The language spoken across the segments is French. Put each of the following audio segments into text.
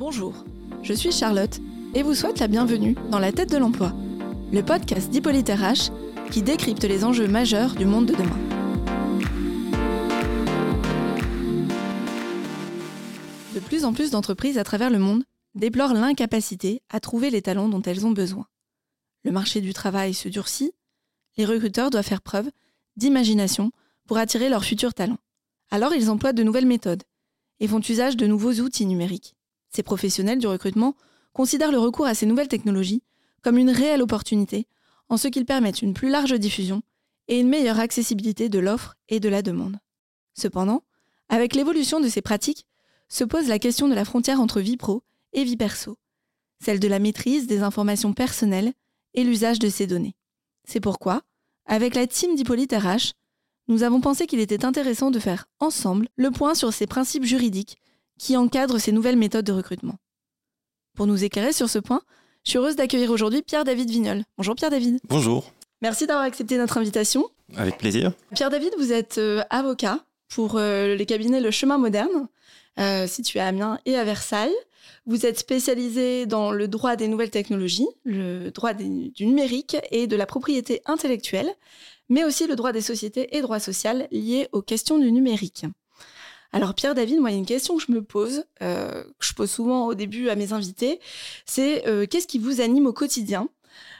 Bonjour, je suis Charlotte et vous souhaite la bienvenue dans La tête de l'emploi, le podcast d'Hippolyte RH qui décrypte les enjeux majeurs du monde de demain. De plus en plus d'entreprises à travers le monde déplorent l'incapacité à trouver les talents dont elles ont besoin. Le marché du travail se durcit, les recruteurs doivent faire preuve d'imagination pour attirer leurs futurs talents. Alors ils emploient de nouvelles méthodes et font usage de nouveaux outils numériques. Ces professionnels du recrutement considèrent le recours à ces nouvelles technologies comme une réelle opportunité en ce qu'ils permettent une plus large diffusion et une meilleure accessibilité de l'offre et de la demande. Cependant, avec l'évolution de ces pratiques, se pose la question de la frontière entre vie pro et vie perso, celle de la maîtrise des informations personnelles et l'usage de ces données. C'est pourquoi, avec la team d'Hippolyte RH, nous avons pensé qu'il était intéressant de faire ensemble le point sur ces principes juridiques qui encadrent ces nouvelles méthodes de recrutement. Pour nous éclairer sur ce point, je suis heureuse d'accueillir aujourd'hui Pierre-David Vignol. Bonjour Pierre-David. Bonjour. Merci d'avoir accepté notre invitation. Avec plaisir. Pierre-David, vous êtes euh, avocat pour euh, les cabinets Le Chemin Moderne, euh, situé à Amiens et à Versailles. Vous êtes spécialisé dans le droit des nouvelles technologies, le droit du numérique et de la propriété intellectuelle, mais aussi le droit des sociétés et droit social liés aux questions du numérique. Alors Pierre David, moi il y a une question que je me pose, euh, que je pose souvent au début à mes invités, c'est euh, qu'est-ce qui vous anime au quotidien?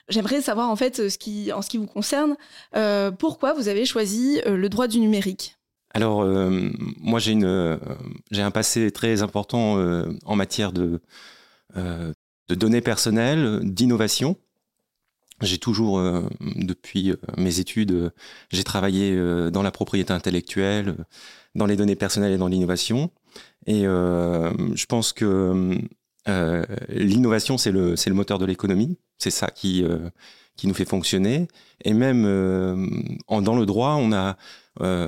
J'aimerais savoir en fait ce qui, en ce qui vous concerne, euh, pourquoi vous avez choisi le droit du numérique? Alors moi j'ai un passé très important en matière de données personnelles, d'innovation. J'ai toujours, depuis mes études, j'ai travaillé dans la propriété intellectuelle, dans les données personnelles et dans l'innovation. Et euh, je pense que euh, l'innovation, c'est le, le moteur de l'économie. C'est ça qui, euh, qui nous fait fonctionner. Et même en, dans le droit, on a,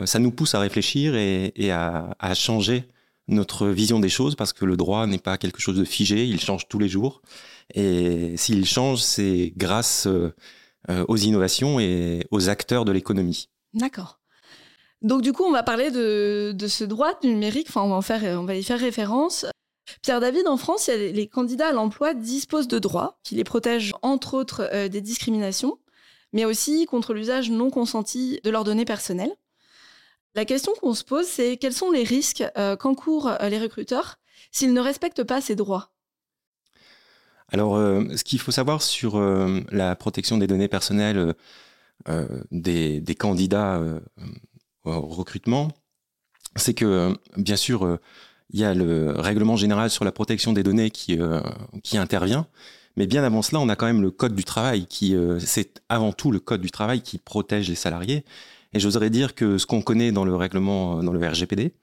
ça nous pousse à réfléchir et, et à, à, changer notre vision des choses parce que le droit n'est pas quelque chose de figé, il change tous les jours. Et s'il change, c'est grâce aux innovations et aux acteurs de l'économie. D'accord. Donc du coup, on va parler de, ce droit numérique, on va, y faire référence. Pierre David, en France, les candidats à l'emploi disposent de droits qui les protègent entre autres euh, des discriminations, mais aussi contre l'usage non consenti de leurs données personnelles. La question qu'on se pose, c'est quels sont les risques euh, qu'encourent euh, les recruteurs s'ils ne respectent pas ces droits? Alors, ce qu'il faut savoir sur la protection des données personnelles des, candidats recrutement, c'est que bien sûr, euh, il y a le règlement général sur la protection des données qui, euh, qui intervient, mais bien avant cela, on a quand même le code du travail qui, euh, c'est avant tout le code du travail qui protège les salariés. Et j'oserais dire que ce qu'on connaît dans le règlement, dans le RGPD,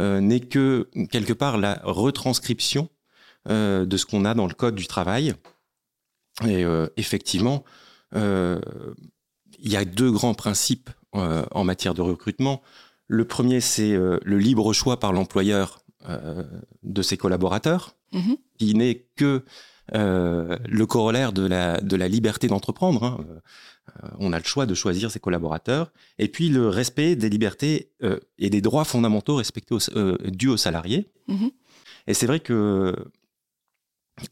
n'est que quelque part la retranscription de ce qu'on a dans le code du travail. Et effectivement, il y a deux grands principes euh, en matière de recrutement. Le premier, c'est euh, le libre choix par l'employeur euh, de ses collaborateurs, mhm. qui n'est que le corollaire de la, de la liberté d'entreprendre. Hein. on a le choix de choisir ses collaborateurs. Et puis le respect des libertés et des droits fondamentaux respectés dus aux salariés. Mhm. Et c'est vrai que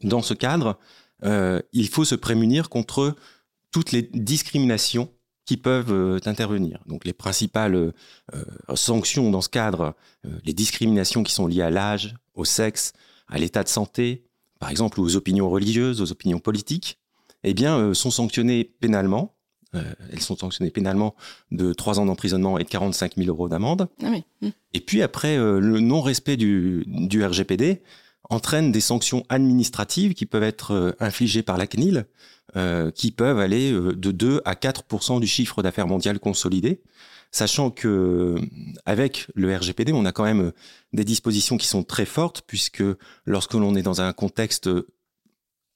dans ce cadre, il faut se prémunir contre toutes les discriminations qui peuvent euh, intervenir. Donc les principales euh, sanctions dans ce cadre, euh, les discriminations qui sont liées à l'âge, au sexe, à l'état de santé, par exemple aux opinions religieuses, aux opinions politiques, eh bien, sont sanctionnées pénalement. elles sont sanctionnées pénalement de 3 ans d'emprisonnement et de 45 000 euros d'amende. Ah mmh. Et puis après, le non-respect du, du RGPD entraîne des sanctions administratives qui peuvent être infligées par la CNIL euh, qui peuvent aller euh, de 2 à 4 du chiffre d'affaires mondial consolidé, sachant que avec le RGPD, on a quand même des dispositions qui sont très fortes puisque lorsque l'on est dans un contexte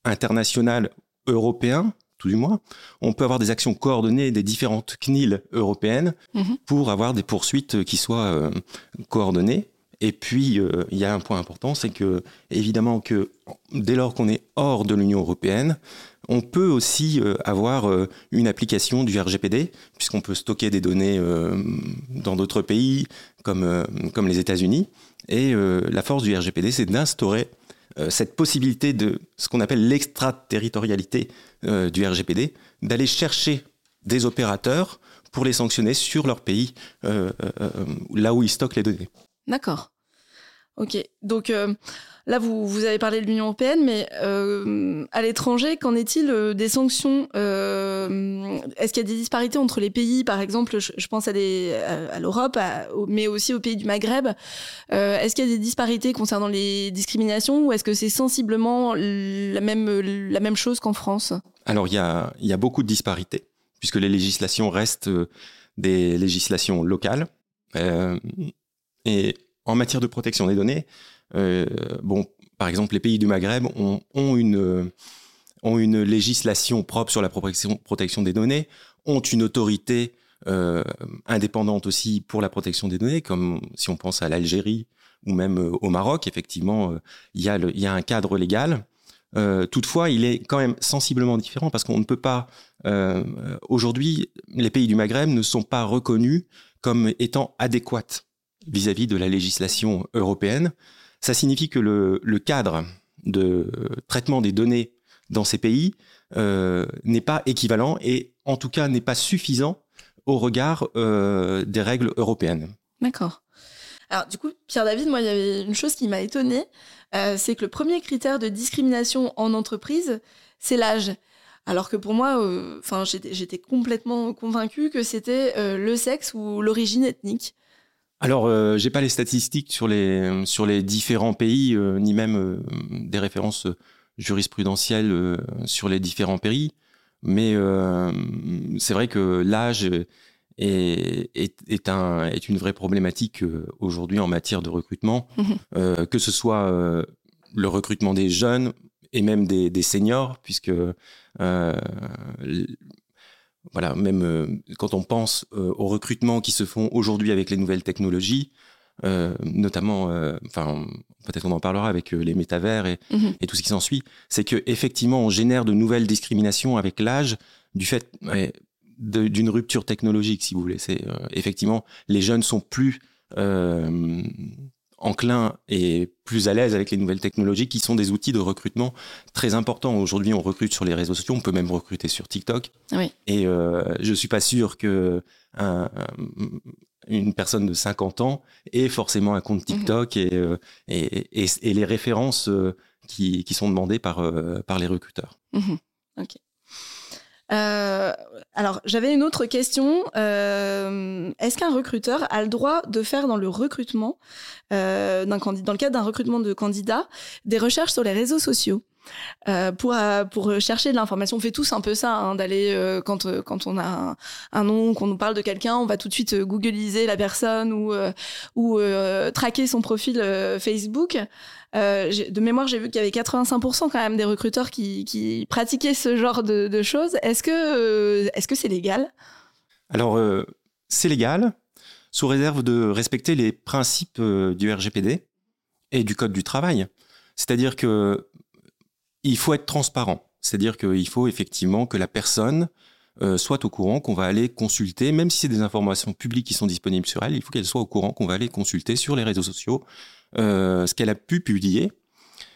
international européen, tout du moins, on peut avoir des actions coordonnées des différentes CNIL européennes mhm. pour avoir des poursuites qui soient euh, coordonnées. Et puis, il y a un point important, c'est que, évidemment, que dès lors qu'on est hors de l'Union européenne, on peut aussi euh, avoir euh, une application du RGPD, puisqu'on peut stocker des données euh, dans d'autres pays, comme, comme les États-Unis. Et la force du RGPD, c'est d'instaurer cette possibilité de ce qu'on appelle l'extraterritorialité du RGPD, d'aller chercher des opérateurs pour les sanctionner sur leur pays, là où ils stockent les données. D'accord. Ok. Donc Là, vous, vous avez parlé de l'Union européenne, mais euh, à l'étranger, qu'en est-il euh, des sanctions euh, Est-ce qu'il y a des disparités entre les pays Par exemple, je, pense à, l'Europe, mais aussi aux pays du Maghreb. est-ce qu'il y a des disparités concernant les discriminations ou est-ce que c'est sensiblement la même, la même chose qu'en France? Alors, il y a, y a beaucoup de disparités, puisque les législations restent des législations locales. et en matière de protection des données, euh, bon, par exemple, les pays du Maghreb ont, une, ont une législation propre sur la protection, des données, ont une autorité euh, indépendante aussi pour la protection des données, comme si on pense à l'Algérie ou même euh, au Maroc, effectivement, il y, a y a un cadre légal. toutefois, il est quand même sensiblement différent parce qu'on ne peut pas. Aujourd'hui, les pays du Maghreb ne sont pas reconnus comme étant adéquats vis-à-vis de la législation européenne. Ça signifie que le, cadre de traitement des données dans ces pays euh, n'est pas équivalent et en tout cas n'est pas suffisant au regard euh, des règles européennes. D'accord. Alors du coup, Pierre David, moi, il y avait une chose qui m'a étonnée, euh, c'est que le premier critère de discrimination en entreprise, c'est l'âge. Alors que pour moi, enfin, j'étais complètement convaincue que c'était le sexe ou l'origine ethnique. Alors, euh, j'ai pas les statistiques sur les sur les différents pays, euh, ni même euh, des références jurisprudentielles sur les différents pays, mais c'est vrai que l'âge est, est, un, est une vraie problématique aujourd'hui en matière de recrutement, que ce soit le recrutement des jeunes et même des, des seniors, puisque voilà, même euh, quand on pense euh, aux recrutements qui se font aujourd'hui avec les nouvelles technologies, euh, notamment, enfin, peut-être on en parlera avec les métavers mhm. et, tout ce qui s'ensuit, c'est que effectivement, on génère de nouvelles discriminations avec l'âge du fait d'une rupture technologique, si vous voulez. C'est effectivement, les jeunes sont plus enclin et plus à l'aise avec les nouvelles technologies qui sont des outils de recrutement très importants. Aujourd'hui, on recrute sur les réseaux sociaux, on peut même recruter sur TikTok. Et euh, je suis pas sûr que une personne de 50 ans ait forcément un compte mhm. TikTok euh, et, et, les références euh, qui, qui, sont demandées par, par les recruteurs. Mhm. Euh, alors, j'avais une autre question. Euh, est-ce qu'un recruteur a le droit de faire dans le recrutement, euh, d'un candidat, dans le cadre d'un recrutement de candidats, des recherches sur les réseaux sociaux? Euh, pour euh, pour chercher de l'information. On fait tous un peu ça, hein, d'aller euh, quand quand on a un, nom, qu'on nous parle de quelqu'un, on va tout de suite googliser la personne ou ou traquer son profil Facebook. de mémoire, j'ai vu qu'il y avait 85% quand même des recruteurs qui, qui pratiquaient ce genre de, de choses. Est-ce que est-ce que c'est légal? Alors c'est légal sous réserve de respecter les principes du RGPD et du Code du travail. C'est-à-dire que il faut être transparent. C'est-à-dire qu'il faut effectivement que la personne euh, soit au courant qu'on va aller consulter, même si c'est des informations publiques qui sont disponibles sur elle, il faut qu'elle soit au courant qu'on va aller consulter sur les réseaux sociaux euh, ce qu'elle a pu publier.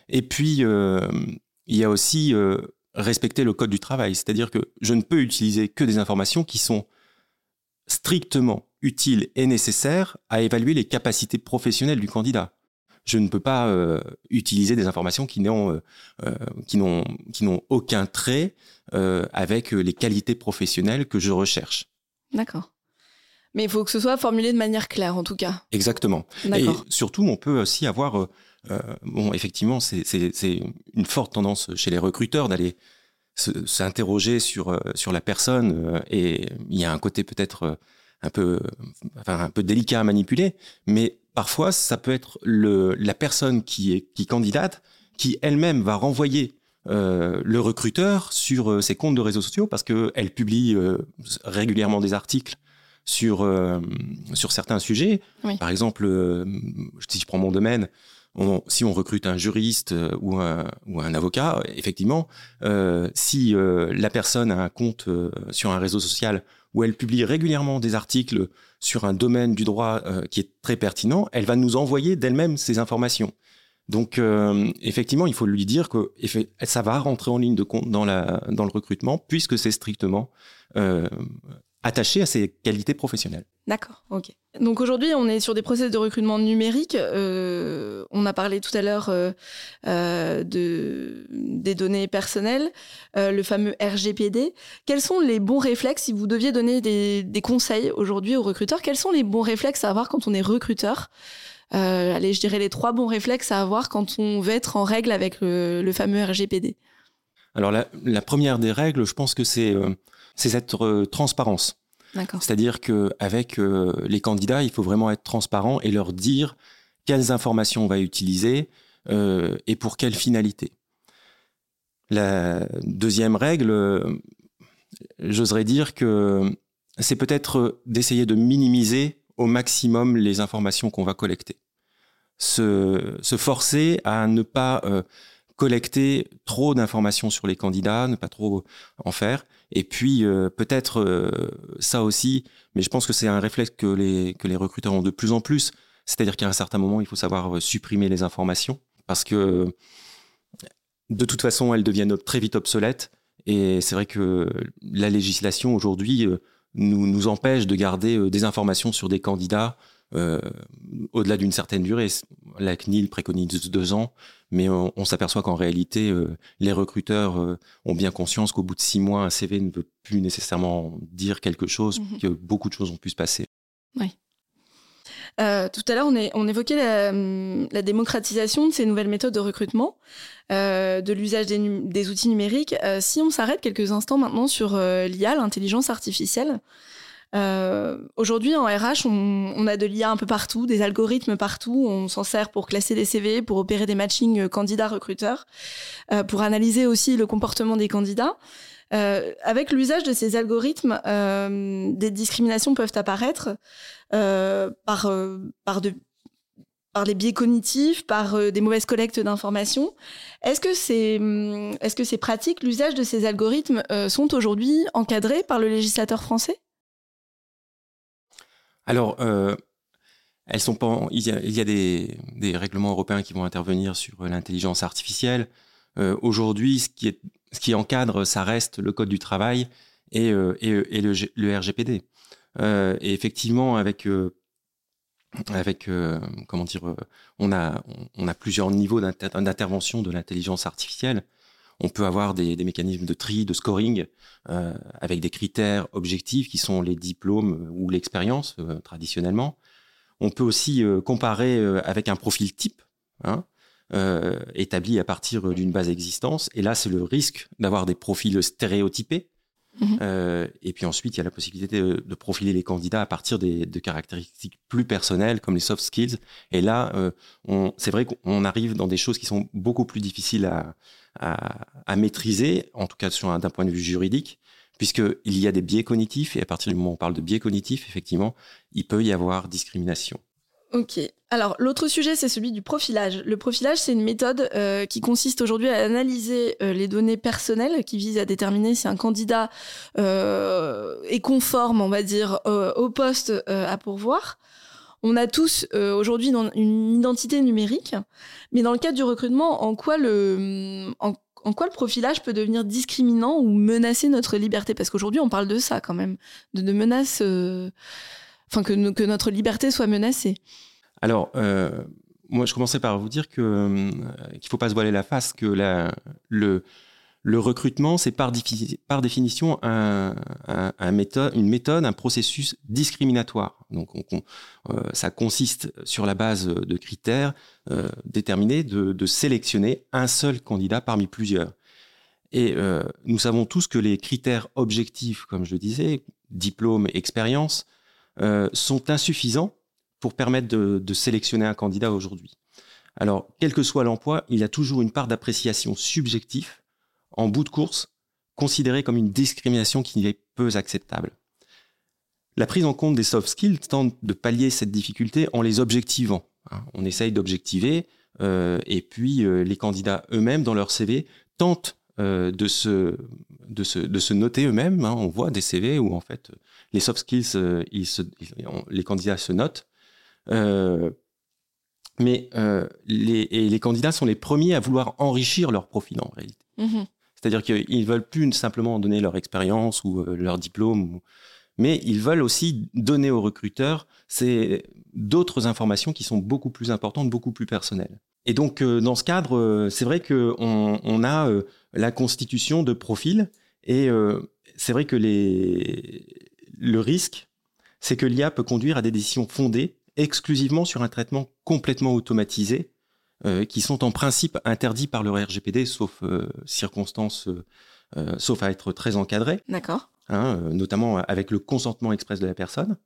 Et puis, euh, il y a aussi respecter le code du travail, c'est-à-dire que je ne peux utiliser que des informations qui sont strictement utiles et nécessaires à évaluer les capacités professionnelles du candidat je ne peux pas euh, utiliser des informations qui n'ont euh, euh, qui n'ont qui n'ont aucun trait avec les qualités professionnelles que je recherche. D'accord. Mais il faut que ce soit formulé de manière claire, en tout cas. Exactement. Et surtout, on peut aussi avoir, bon, effectivement, c'est une forte tendance chez les recruteurs d'aller s'interroger sur sur la personne, et il y a un côté peut-être un peu, enfin, un peu délicat à manipuler, mais parfois, ça peut être le, la personne qui est qui candidate qui elle-même va renvoyer euh, le recruteur sur euh, ses comptes de réseaux sociaux parce qu'elle publie euh, régulièrement des articles sur, sur certains sujets. Par exemple, si je prends mon domaine, si on recrute un juriste ou un, ou un avocat, effectivement, si la personne a un compte sur un réseau social où elle publie régulièrement des articles sur un domaine du droit euh, qui est très pertinent, elle va nous envoyer d'elle-même ces informations. Donc, effectivement, il faut lui dire que ça va rentrer en ligne de compte dans, dans le recrutement, puisque c'est strictement attaché à ses qualités professionnelles. D'accord, ok. Donc aujourd'hui, on est sur des process de recrutement numérique. Euh, on a parlé tout à l'heure euh, euh, de, des données personnelles, le fameux RGPD. Quels sont les bons réflexes, si vous deviez donner des, conseils aujourd'hui aux recruteurs, quels sont les bons réflexes à avoir quand on est recruteur? Allez, je dirais les trois bons réflexes à avoir quand on veut être en règle avec le, fameux RGPD. Alors la, la, première des règles, je pense que c'est c'est cette transparence. C'est-à-dire qu'avec euh, les candidats, il faut vraiment être transparent et leur dire quelles informations on va utiliser euh, et pour quelle finalité. La deuxième règle, euh, j'oserais dire que c'est peut-être d'essayer de minimiser au maximum les informations qu'on va collecter. Se, forcer à ne pas collecter trop d'informations sur les candidats, ne pas trop en faire. Et puis euh, peut-être euh, ça aussi, mais je pense que c'est un réflexe que les, que les recruteurs ont de plus en plus. C'est-à-dire qu'à un certain moment, il faut savoir euh, supprimer les informations parce que de toute façon, elles deviennent très vite obsolètes. Et c'est vrai que la législation aujourd'hui nous, nous empêche de garder des informations sur des candidats euh, au-delà d'une certaine durée. La CNIL préconise deux ans, mais on, s'aperçoit qu'en réalité, euh, les recruteurs euh, ont bien conscience qu'au bout de six mois, un CV ne veut plus nécessairement dire quelque chose, mhm. que beaucoup de choses ont pu se passer. Oui. tout à l'heure, on, évoquait la, démocratisation de ces nouvelles méthodes de recrutement, de l'usage des, outils numériques. si on s'arrête quelques instants maintenant sur l'IA, l'intelligence artificielle, euh, aujourd'hui, en RH, on, a de l'IA un peu partout, des algorithmes partout. On s'en sert pour classer des CV, pour opérer des matchings euh, candidats-recruteurs, euh, pour analyser aussi le comportement des candidats. avec l'usage de ces algorithmes, des discriminations peuvent apparaître par, par, de, par les biais cognitifs, par des mauvaises collectes d'informations. Est-ce que c'est hum, est -ce que ces pratiques, l'usage de ces algorithmes sont aujourd'hui encadrés par le législateur français? Alors, euh, elles sont pas. Il y a, des, règlements européens qui vont intervenir sur l'intelligence artificielle. Euh, aujourd'hui, ce qui est ce qui encadre, ça reste le code du travail et, euh, et, le, RGPD. et effectivement, avec avec comment dire, on a on a plusieurs niveaux d'intervention de l'intelligence artificielle on peut avoir des, mécanismes de tri, de scoring, euh, avec des critères objectifs qui sont les diplômes ou l'expérience euh, traditionnellement. On peut aussi euh, comparer avec un profil type, hein, établi à partir d'une base existence. Et là, c'est le risque d'avoir des profils stéréotypés. Mhm. et puis ensuite, il y a la possibilité de, profiler les candidats à partir des, de caractéristiques plus personnelles, comme les soft skills. Et là, c'est vrai qu'on arrive dans des choses qui sont beaucoup plus difficiles à, à, maîtriser, en tout cas d'un point de vue juridique, puisqu'il y a des biais cognitifs, et à partir du moment où on parle de biais cognitifs, effectivement, il peut y avoir discrimination. Ok. Alors, l'autre sujet, c'est celui du profilage. Le profilage, c'est une méthode euh, qui consiste aujourd'hui à analyser euh, les données personnelles qui visent à déterminer si un candidat euh, est conforme, on va dire, au poste à pourvoir. On a tous euh, aujourd'hui une identité numérique, mais dans le cadre du recrutement, en quoi le, en, quoi le profilage peut devenir discriminant ou menacer notre liberté? Parce qu'aujourd'hui, on parle de ça quand même, de, menaces, euh, enfin que, que, notre liberté soit menacée. Alors, euh, moi, je commençais par vous dire que qu'il faut pas se voiler la face, que le le recrutement, c'est par, définition un, méthode, une méthode, un processus discriminatoire. Donc, euh, ça consiste sur la base de critères euh, déterminés de, sélectionner un seul candidat parmi plusieurs. Et euh, nous savons tous que les critères objectifs, comme je le disais, diplôme, expérience, sont insuffisants pour permettre de sélectionner un candidat aujourd'hui. Alors, quel que soit l'emploi, il y a toujours une part d'appréciation subjective en bout de course, considéré comme une discrimination qui n'est peu acceptable. La prise en compte des soft skills tente de pallier cette difficulté en les objectivant. Hein. On essaye d'objectiver, euh, et puis euh, les candidats eux-mêmes, dans leur CV, tentent euh, de, se, de, se, noter eux-mêmes. Hein. On voit des CV où en fait les soft skills, les candidats se notent Mais les, candidats sont les premiers à vouloir enrichir leur profil en réalité. Mhm. C'est-à-dire qu'ils ne veulent plus simplement donner leur expérience ou leur diplôme, mais ils veulent aussi donner aux recruteurs d'autres informations qui sont beaucoup plus importantes, beaucoup plus personnelles. Et donc, dans ce cadre, c'est vrai qu'on on a la constitution de profils et c'est vrai que le risque, c'est que l'IA peut conduire à des décisions fondées exclusivement sur un traitement complètement automatisé, euh, qui sont en principe interdits par le RGPD, sauf euh, circonstances, euh, sauf à être très encadrés. D'accord. Hein, notamment avec le consentement express de la personne.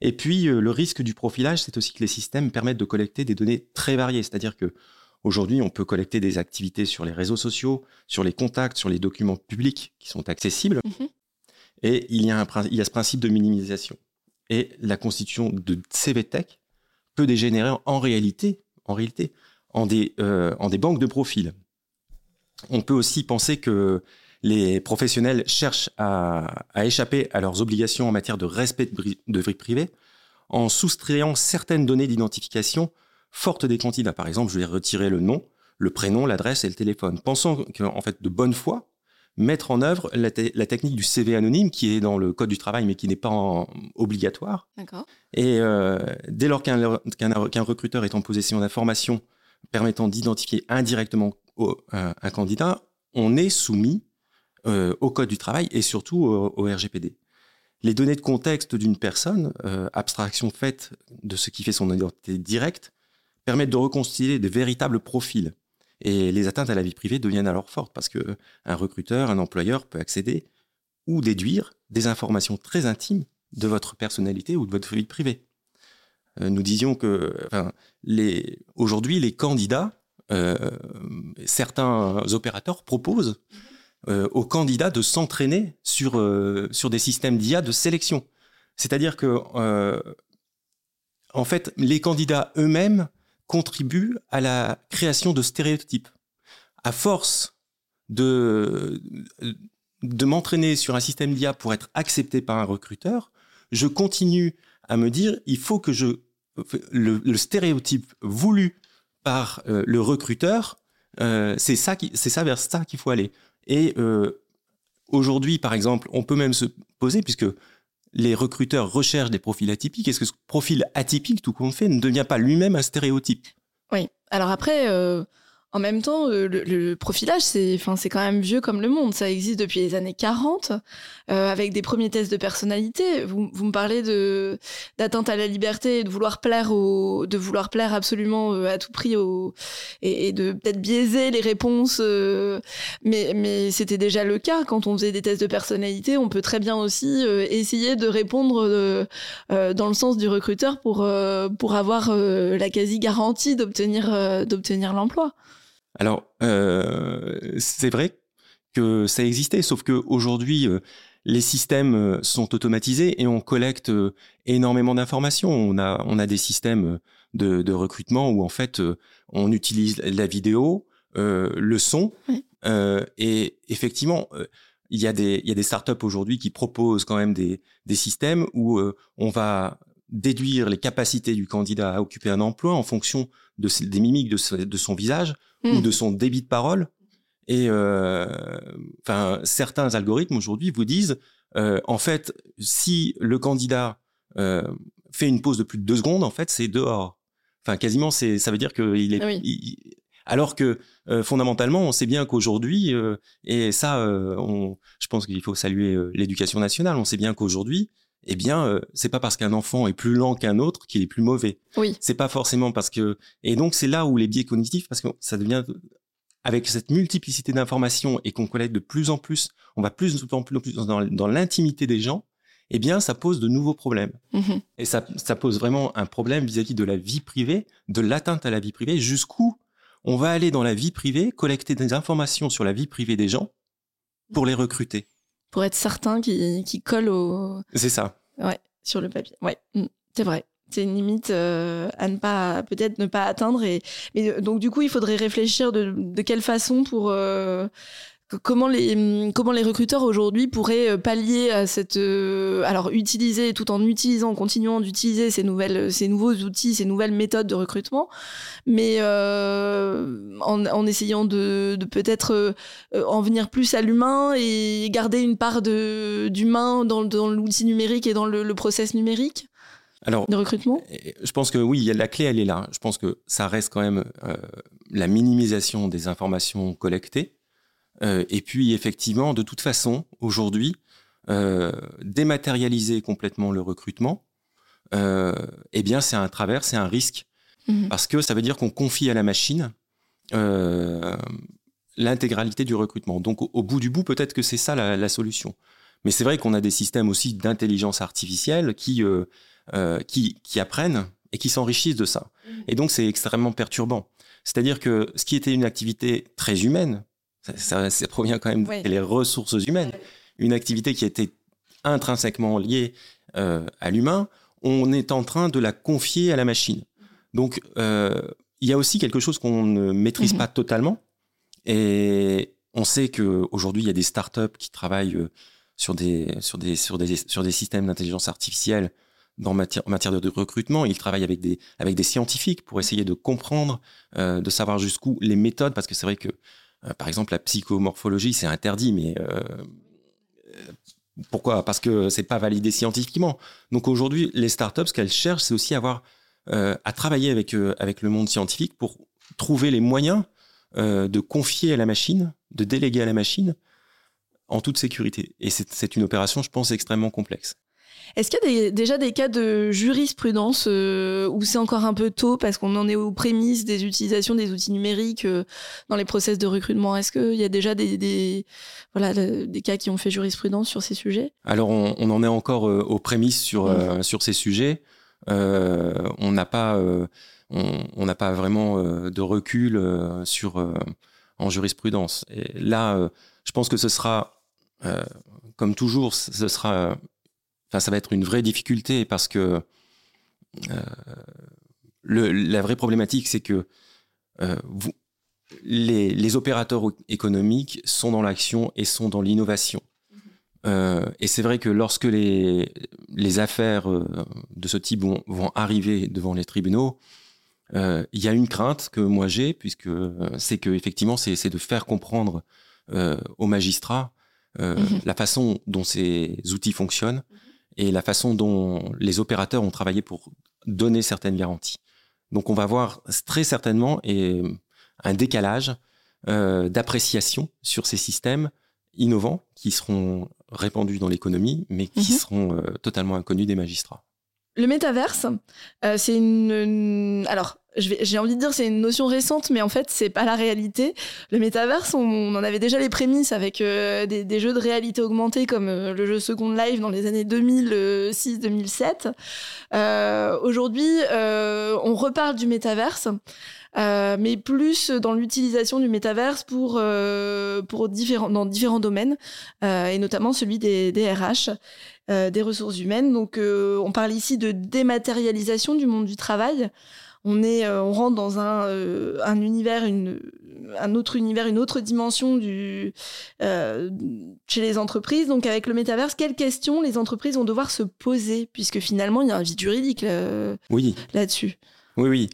Et puis, le risque du profilage, c'est aussi que les systèmes permettent de collecter des données très variées. C'est-à-dire que aujourd'hui, on peut collecter des activités sur les réseaux sociaux, sur les contacts, sur les documents publics qui sont accessibles. Mhm. Et il y, a un, il y a ce principe de minimisation. Et la constitution de CVTech peut dégénérer en réalité, en réalité, en des, euh, en des banques de profils. On peut aussi penser que les professionnels cherchent à, à, échapper à leurs obligations en matière de respect de vie privée en soustrayant certaines données d'identification fortes des candidats. Par exemple, je vais retirer le nom, le prénom, l'adresse et le téléphone, pensant qu'en fait, de bonne foi, mettre en œuvre la, technique du CV anonyme qui est dans le code du travail mais qui n'est pas obligatoire. Et euh, dès lors qu'un recruteur est en possession d'informations permettant d'identifier indirectement un, candidat, on est soumis euh, au code du travail et surtout au, RGPD. Les données de contexte d'une personne, euh, abstraction faite de ce qui fait son identité directe, permettent de reconstituer de véritables profils et les atteintes à la vie privée deviennent alors fortes parce que un recruteur, un employeur peut accéder ou déduire des informations très intimes de votre personnalité ou de votre vie privée. Euh, nous disions que enfin, les, aujourd'hui, les candidats, euh, certains opérateurs proposent euh, aux candidats de s'entraîner sur, sur des systèmes d'IA de sélection. C'est-à-dire que, en fait, les candidats eux-mêmes contribue à la création de stéréotypes. À force de, de m'entraîner sur un système d'IA pour être accepté par un recruteur, je continue à me dire, il faut que je le, stéréotype voulu par euh, le recruteur, euh, c'est ça qui, ça vers ça qu'il faut aller. Et euh, aujourd'hui, par exemple, on peut même se poser, puisque les recruteurs recherchent des profils atypiques, est-ce que ce profil atypique, tout compte fait, ne devient pas lui-même un stéréotype? Oui. Alors après, en même temps, euh, le, profilage, c'est, enfin, c'est quand même vieux comme le monde. Ça existe depuis les années 40, euh, avec des premiers tests de personnalité. Vous, vous me parlez de d'atteinte à la liberté et de vouloir plaire au, de vouloir plaire absolument euh, à tout prix au, et, de peut-être biaiser les réponses. mais mais c'était déjà le cas quand on faisait des tests de personnalité. On peut très bien aussi essayer de répondre dans le sens du recruteur pour pour avoir la quasi garantie d'obtenir d'obtenir l'emploi. Alors, euh, c'est vrai que ça existait, sauf qu'aujourd'hui, euh, les systèmes euh, sont automatisés et on collecte énormément d'informations. On a, on a des systèmes de, recrutement où en fait, on utilise la vidéo, le son, et effectivement, il y a des, il y a des startups aujourd'hui qui proposent quand même des, des systèmes où on va déduire les capacités du candidat à occuper un emploi en fonction de, des mimiques de, de son visage ou hmm. de son débit de parole. Et euh, enfin, certains algorithmes aujourd'hui vous disent, euh, en fait, si le candidat euh, fait une pause de plus de deux secondes, en fait, c'est dehors. Enfin, quasiment, c'est, ça veut dire qu'il est. Ah alors que fondamentalement, on sait bien qu'aujourd'hui, et ça, on, je pense qu'il faut saluer l'éducation nationale. On sait bien qu'aujourd'hui, eh bien, euh, c'est pas parce qu'un enfant est plus lent qu'un autre qu'il est plus mauvais. Oui. C'est pas forcément parce que. Et donc, c'est là où les biais cognitifs, parce que ça devient avec cette multiplicité d'informations et qu'on collecte de plus en plus, on va plus en plus, plus dans, l'intimité des gens. Eh bien, ça pose de nouveaux problèmes. Mm-hmm. Et ça, ça pose vraiment un problème vis-à-vis de la vie privée, de l'atteinte à la vie privée, jusqu'où on va aller dans la vie privée, collecter des informations sur la vie privée des gens pour les recruter pour être certain qu'il qui colle au. C'est ça. Ouais, sur le papier. Ouais, mm, c'est vrai. C'est une limite euh, à ne pas, peut-être ne pas atteindre. Et, mais donc, du coup, il faudrait réfléchir de, de quelle façon pour. Euh, Comment les, comment les recruteurs aujourd'hui pourraient euh, pallier à cette. Euh, alors, utiliser, tout en utilisant, en continuant d'utiliser ces, nouvelles, ces nouveaux outils, ces nouvelles méthodes de recrutement, mais euh, en, essayant de, peut-être en venir plus à l'humain et garder une part d'humain dans, dans l'outil numérique et dans le, le process numérique alors, de recrutement? Je pense que oui, la clé, elle est là. Je pense que ça reste quand même la minimisation des informations collectées euh, et puis effectivement, de toute façon, aujourd'hui, euh, dématérialiser complètement le recrutement, euh, eh bien c'est un travers, c'est un risque, mhm. parce que ça veut dire qu'on confie à la machine l'intégralité du recrutement. Donc au, bout du bout, peut-être que c'est ça la, solution. Mais c'est vrai qu'on a des systèmes aussi d'intelligence artificielle qui, qui, qui, apprennent et qui s'enrichissent de ça. Mhm. Et donc c'est extrêmement perturbant. C'est-à-dire que ce qui était une activité très humaine, ça, provient quand même des ressources humaines. Une activité qui était intrinsèquement liée euh, à l'humain, on est en train de la confier à la machine. Donc, euh, il y a aussi quelque chose qu'on ne maîtrise mhm. pas totalement. Et on sait qu'aujourd'hui, il y a des startups qui travaillent euh, sur des, sur des, sur des, sur des systèmes d'intelligence artificielle dans matière, en matière de recrutement. Ils travaillent avec des, avec des scientifiques pour essayer de comprendre, de savoir jusqu'où les méthodes, parce que c'est vrai que par exemple, la psychomorphologie, c'est interdit, mais euh, pourquoi? Parce que c'est pas validé scientifiquement. Donc aujourd'hui, les startups, ce qu'elles cherchent, c'est aussi avoir euh, à travailler avec avec le monde scientifique pour trouver les moyens de confier à la machine, de déléguer à la machine en toute sécurité. Et c'est une opération, je pense, extrêmement complexe. Est-ce qu'il y a déjà des cas de jurisprudence euh, où c'est encore un peu tôt parce qu'on en est aux prémices des utilisations des outils numériques euh, dans les process de recrutement? Est-ce qu'il y a déjà des, voilà, des cas qui ont fait jurisprudence sur ces sujets? Alors, on, en est encore euh, aux prémices sur, mmh. sur ces sujets. on n'a pas, on n'a pas vraiment de recul sur, en jurisprudence. Et là, je pense que ce sera, comme toujours, ce sera ça va être une vraie difficulté parce que euh, la vraie problématique, c'est que euh, les, opérateurs économiques sont dans l'action et sont dans l'innovation. Mm-hmm. Euh, et c'est vrai que lorsque les, affaires de ce type vont, arriver devant les tribunaux, il y a une crainte que moi j'ai, puisque c'est que effectivement c'est de faire comprendre aux magistrats mm-hmm. la façon dont ces outils fonctionnent, mm-hmm et la façon dont les opérateurs ont travaillé pour donner certaines garanties. Donc on va voir très certainement et, un décalage euh, d'appréciation sur ces systèmes innovants qui seront répandus dans l'économie, mais qui mhm. seront euh, totalement inconnus des magistrats. Le métaverse, euh, c'est une, Alors, j'ai envie de dire c'est une notion récente, mais en fait, c'est pas la réalité. Le métaverse, on, en avait déjà les prémices avec euh, des, jeux de réalité augmentée comme euh, le jeu Second Life dans les années 2006-2007. Aujourd'hui, on reparle du métaverse. mais plus dans l'utilisation du métaverse pour, pour différents, dans différents domaines, et notamment celui des, des RH. Euh, des ressources humaines. Donc, euh, on parle ici de dématérialisation du monde du travail. On est, euh, on rentre dans un, un univers, une, un autre univers, une autre dimension du, chez les entreprises. Donc, avec le métaverse, quelles questions les entreprises vont devoir se poser, puisque finalement, il y a un vide juridique oui. là-dessus. Oui, oui.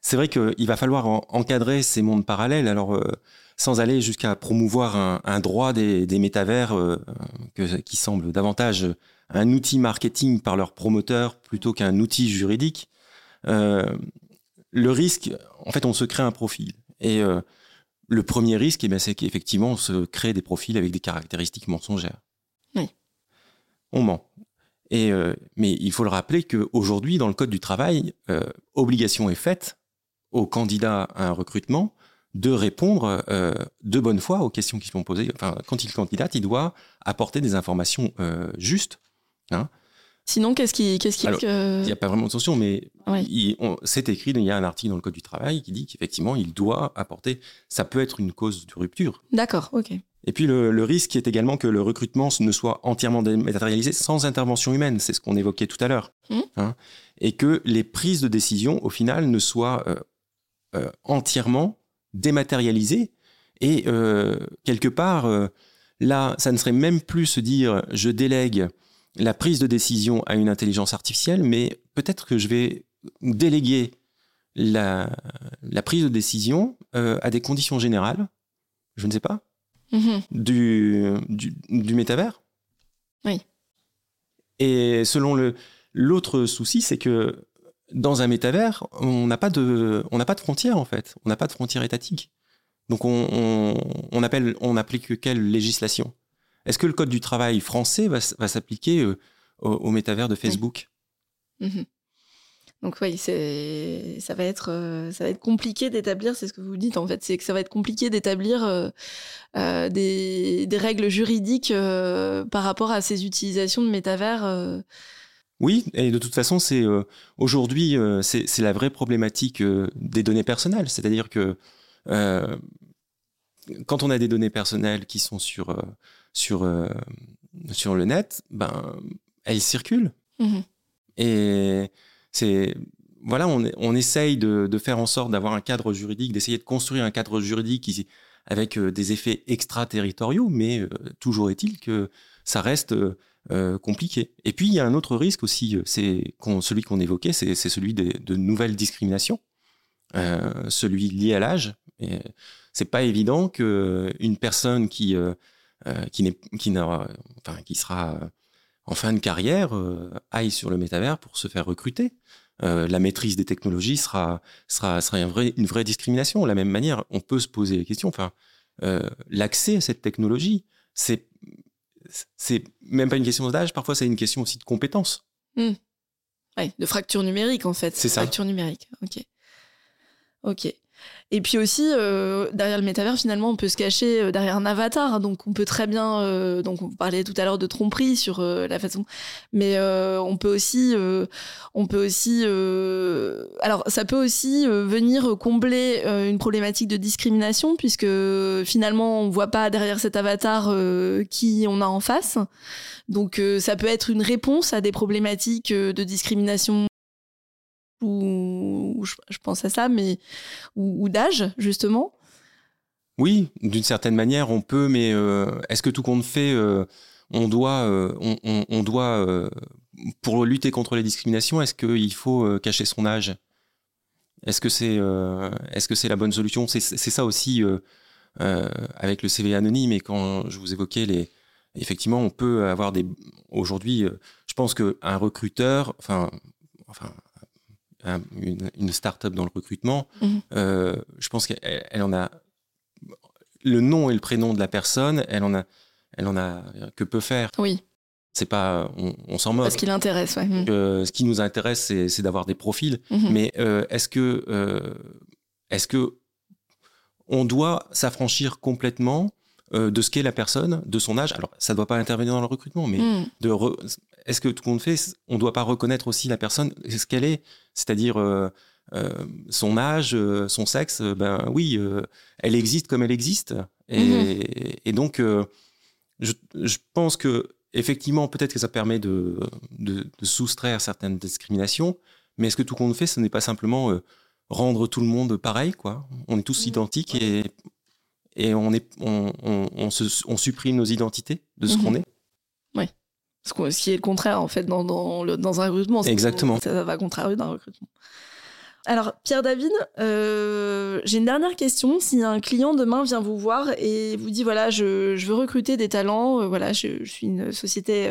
C'est vrai qu'il va falloir encadrer ces mondes parallèles. Alors, sans aller jusqu'à promouvoir un, droit des, métavers euh, qui semble davantage un outil marketing par leurs promoteurs plutôt qu'un outil juridique. Euh, le risque, en fait, on se crée un profil. Et euh, le premier risque, eh c'est qu'effectivement, on se crée des profils avec des caractéristiques mensongères. Oui. On ment. Et, mais il faut le rappeler qu'aujourd'hui, dans le Code du travail, obligation est faite aux candidats à un recrutement de répondre euh, de bonne foi aux questions qui sont posées. Enfin, quand il candidate, il doit apporter des informations euh, justes. Hein. Sinon, qu'est-ce qui, qu'est-ce qui Il n'y a pas vraiment de sanction, mais c'est écrit. Il y a un article dans le code du travail qui dit qu'effectivement, il doit apporter. Ça peut être une cause de rupture. D'accord, ok. Et puis le, risque est également que le recrutement ne soit entièrement dématérialisé sans intervention humaine. C'est ce qu'on évoquait tout à l'heure. Mmh. Hein. et que les prises de décision, au final, ne soient euh, entièrement dématérialisé Et quelque part, là, ça ne serait même plus se dire je délègue la prise de décision à une intelligence artificielle, mais peut-être que je vais déléguer la, prise de décision à des conditions générales, je ne sais pas, mm-hmm. du, du, du métavers. Oui. Et selon le, l'autre souci, c'est que dans un métavers, on n'a pas de, on n'a pas de frontières en fait. On n'a pas de frontières étatiques. Donc on, on, appelle, on applique quelle législation? Est-ce que le code du travail français va, va s'appliquer euh, au, métavers de Facebook? Mhm. Donc oui, ça va être euh, ça va être compliqué d'établir, c'est ce que vous dites en fait, c'est que ça va être compliqué d'établir euh, des, des, règles juridiques par rapport à ces utilisations de métavers oui, et de toute façon, c'est aujourd'hui, c'est la vraie problématique des données personnelles. C'est-à-dire que quand on a des données personnelles qui sont sur, sur, sur le net, ben, elles circulent. Mmh et c'est voilà, on, on essaye de, de, faire en sorte d'avoir un cadre juridique, d'essayer de construire un cadre juridique qui, avec des effets extraterritoriaux, mais toujours est-il que ça reste euh, compliqué. Et puis il y a un autre risque aussi, euh, c'est celui qu'on évoquait, c'est celui de, nouvelles discriminations, euh, celui lié à l'âge. C'est pas évident qu'une personne qui qui, qui, enfin, qui sera en fin de carrière aille sur le métavers pour se faire recruter. la maîtrise des technologies sera, sera, sera une, vraie, discrimination. De la même manière, on peut se poser la question, enfin, l'accès à cette technologie, c'est c'est même pas une question d'âge, parfois c'est une question aussi de compétence. Hmm. de fracture numérique en fait. C'est ça. Fracture numérique, ok. Ok. Et puis aussi, euh, derrière le métavers, finalement, on peut se cacher euh, derrière un avatar. Donc, on peut très bien. Euh, donc, on parlait tout à l'heure de tromperie sur la façon. Mais on peut aussi. on peut aussi. alors, ça peut aussi venir combler une problématique de discrimination, puisque finalement, on voit pas derrière cet avatar qui on a en face. Donc, ça peut être une réponse à des problématiques de discrimination ou, je, pense à ça, mais ou, d'âge justement. Oui, d'une certaine manière, on peut, mais euh, est-ce que tout compte fait, euh, on doit, euh, on, doit pour lutter contre les discriminations, est-ce qu'il faut cacher son âge? Est-ce que c'est, la bonne solution? C'est ça aussi avec le CV anonyme et quand je vous évoquais les, effectivement, on peut avoir des, aujourd'hui, je pense qu'un recruteur, enfin, une, start-up dans le recrutement, mhm. euh, je pense qu'elle en a le nom et le prénom de la personne, elle en a, elle en a que peut faire. Oui. C'est pas, on, s'en moque. Ce qui l'intéresse, ouais. Euh, ce qui nous intéresse, c'est d'avoir des profils. Mhm. Mais euh, est-ce que, est-ce que on doit s'affranchir complètement de ce qu'est la personne, de son âge. Alors, ça ne doit pas intervenir dans le recrutement, mais de est-ce que tout le monde fait, on ne doit pas reconnaître aussi la personne, ce qu'elle est, c'est-à-dire euh, euh, son âge, euh, son sexe, ben oui, elle existe comme elle existe. Et, mhm. donc, je, pense que effectivement, peut-être que ça permet de, soustraire certaines discriminations, mais est-ce que tout le monde fait, ce n'est pas simplement rendre tout le monde pareil, quoi On est tous mhm. identiques et, et on, est, on, on, supprime nos identités de ce mhm. qu'on est. Oui. Ce qui est le contraire, en fait, dans, dans, le, dans un recrutement. Exactement. Ça, va contraire d'un recrutement. Alors, Pierre David, euh, j'ai une dernière question. Si un client demain vient vous voir et vous dit voilà, je, veux recruter des talents, euh, voilà, je, suis une société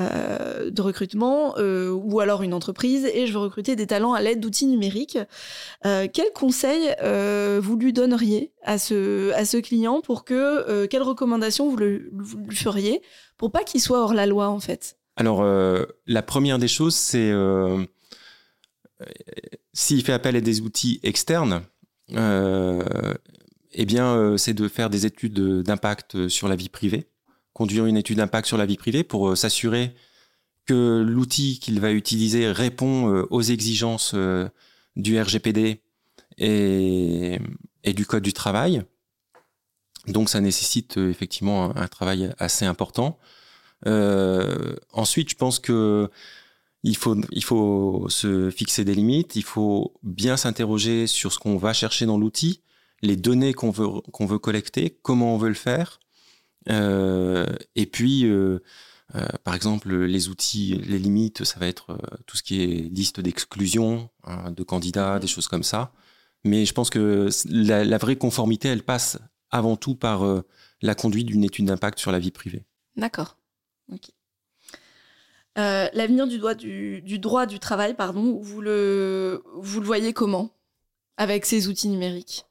euh, de recrutement ou alors une entreprise et je veux recruter des talents à l'aide d'outils numériques, quel conseil vous lui donneriez à ce, à ce client pour que, quelles recommandations vous, le, vous lui feriez pour pas qu'il soit hors la loi en fait? Alors, la première des choses, c'est s'il fait appel à des outils externes, euh, eh bien, euh, c'est de faire des études d'impact sur la vie privée, conduire une étude d'impact sur la vie privée pour euh, s'assurer que l'outil qu'il va utiliser répond aux exigences du RGPD et, du Code du travail. Donc, ça nécessite effectivement un, travail assez important. ensuite, je pense que il faut, il faut se fixer des limites, il faut bien s'interroger sur ce qu'on va chercher dans l'outil. les données qu'on veut, veut collecter, comment on veut le faire. et puis, par exemple, les outils, les limites, ça va être tout ce qui est liste d'exclusion hein, de candidats, des choses comme ça. Mais je pense que la, vraie conformité, elle passe avant tout par la conduite d'une étude d'impact sur la vie privée. D'accord. L'avenir du, du, droit du travail, pardon, vous le, vous le voyez comment avec ces outils numériques?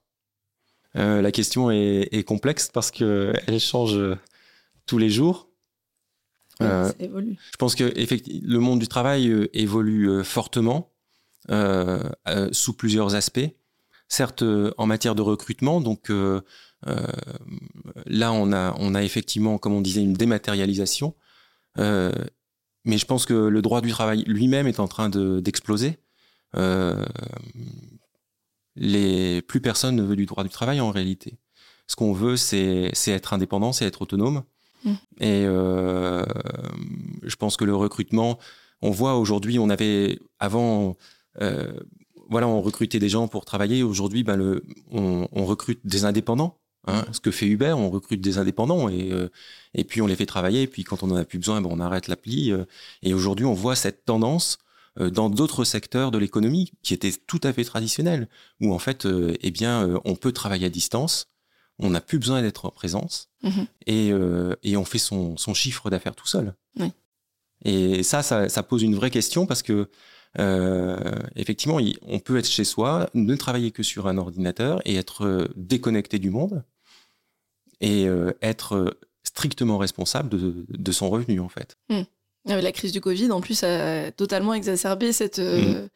Euh, La question est, complexe parce qu'elle change euh, tous les jours. Euh, évolue. Je pense que le monde du travail évolue fortement sous plusieurs aspects. Certes, en matière de recrutement, donc là, on a, on a effectivement, comme on disait, une dématérialisation. Mais je pense que le droit du travail lui-même est en train d'exploser les, plus personne ne veut du droit du travail en réalité. Ce qu'on veut, c'est être indépendant, c'est être autonome. Mm. Et euh, je pense que le recrutement, on voit aujourd'hui, on avait avant, euh, voilà, on recrutait des gens pour travailler. Aujourd'hui, ben le, on, recrute des indépendants. Hein. Mm. Ce que fait Uber, on recrute des indépendants et, euh, et puis on les fait travailler. Et puis quand on en a plus besoin, ben on arrête l'appli. et aujourd'hui, on voit cette tendance euh, dans d'autres secteurs de l'économie qui étaient tout à fait traditionnels, où en fait, euh, eh bien, euh, on peut travailler à distance, on n'a plus besoin d'être en présence, mhm. et, et, on fait son, son chiffre d'affaires tout seul. Et ça, ça, ça, pose une vraie question parce que effectivement, on peut être chez soi, ne travailler que sur un ordinateur et être déconnecté du monde et être strictement responsable de, de, son revenu en fait. Mm. La crise du Covid, en plus, a totalement exacerbé cette, euh, mm.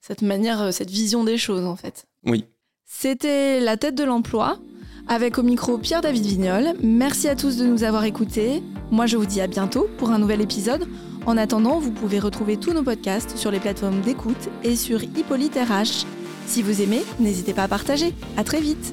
cette manière, euh, cette vision des choses, en fait. Oui. C'était La tête de l'emploi, avec au micro Pierre-David Vignol. Merci à tous de nous avoir écoutés. Moi, je vous dis à bientôt pour un nouvel épisode. En attendant, vous pouvez retrouver tous nos podcasts sur les plateformes d'écoute et sur Hippolyte RH. Si vous aimez, n'hésitez pas à partager. À très vite.